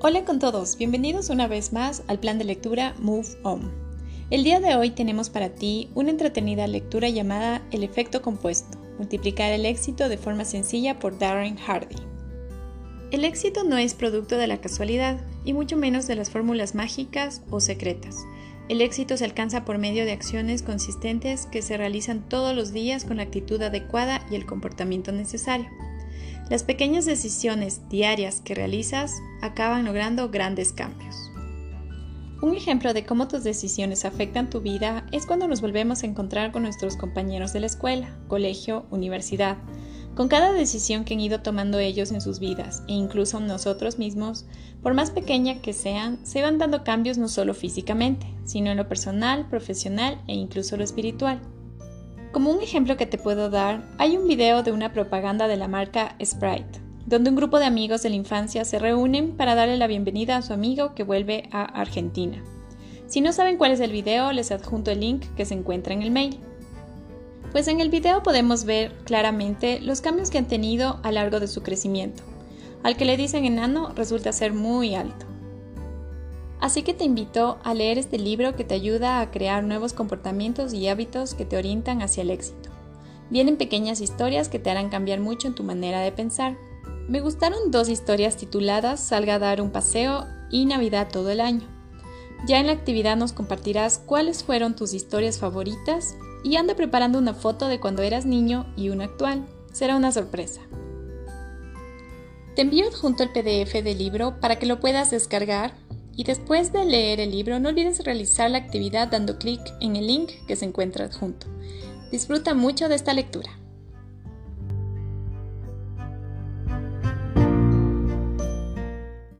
Hola con todos, bienvenidos una vez más al plan de lectura Move On. El día de hoy tenemos para ti una entretenida lectura llamada El efecto compuesto, multiplicar el éxito de forma sencilla por Darren Hardy. El éxito no es producto de la casualidad, y mucho menos de las fórmulas mágicas o secretas. El éxito se alcanza por medio de acciones consistentes que se realizan todos los días con la actitud adecuada y el comportamiento necesario. Las pequeñas decisiones diarias que realizas acaban logrando grandes cambios. Un ejemplo de cómo tus decisiones afectan tu vida es cuando nos volvemos a encontrar con nuestros compañeros de la escuela, colegio, universidad. Con cada decisión que han ido tomando ellos en sus vidas e incluso nosotros mismos, por más pequeña que sean, se van dando cambios no solo físicamente, sino en lo personal, profesional e incluso lo espiritual. Como un ejemplo que te puedo dar, hay un video de una propaganda de la marca Sprite, donde un grupo de amigos de la infancia se reúnen para darle la bienvenida a su amigo que vuelve a Argentina. Si no saben cuál es el video, les adjunto el link que se encuentra en el mail. Pues en el video podemos ver claramente los cambios que han tenido a lo largo de su crecimiento. Al que le dicen enano resulta ser muy alto. Así que te invito a leer este libro que te ayuda a crear nuevos comportamientos y hábitos que te orientan hacia el éxito. Vienen pequeñas historias que te harán cambiar mucho en tu manera de pensar. Me gustaron dos historias tituladas Salga a dar un paseo y Navidad todo el año. Ya en la actividad nos compartirás cuáles fueron tus historias favoritas y anda preparando una foto de cuando eras niño y una actual. Será una sorpresa. Te envío adjunto el PDF del libro para que lo puedas descargar y después de leer el libro, no olvides realizar la actividad dando clic en el link que se encuentra adjunto. Disfruta mucho de esta lectura.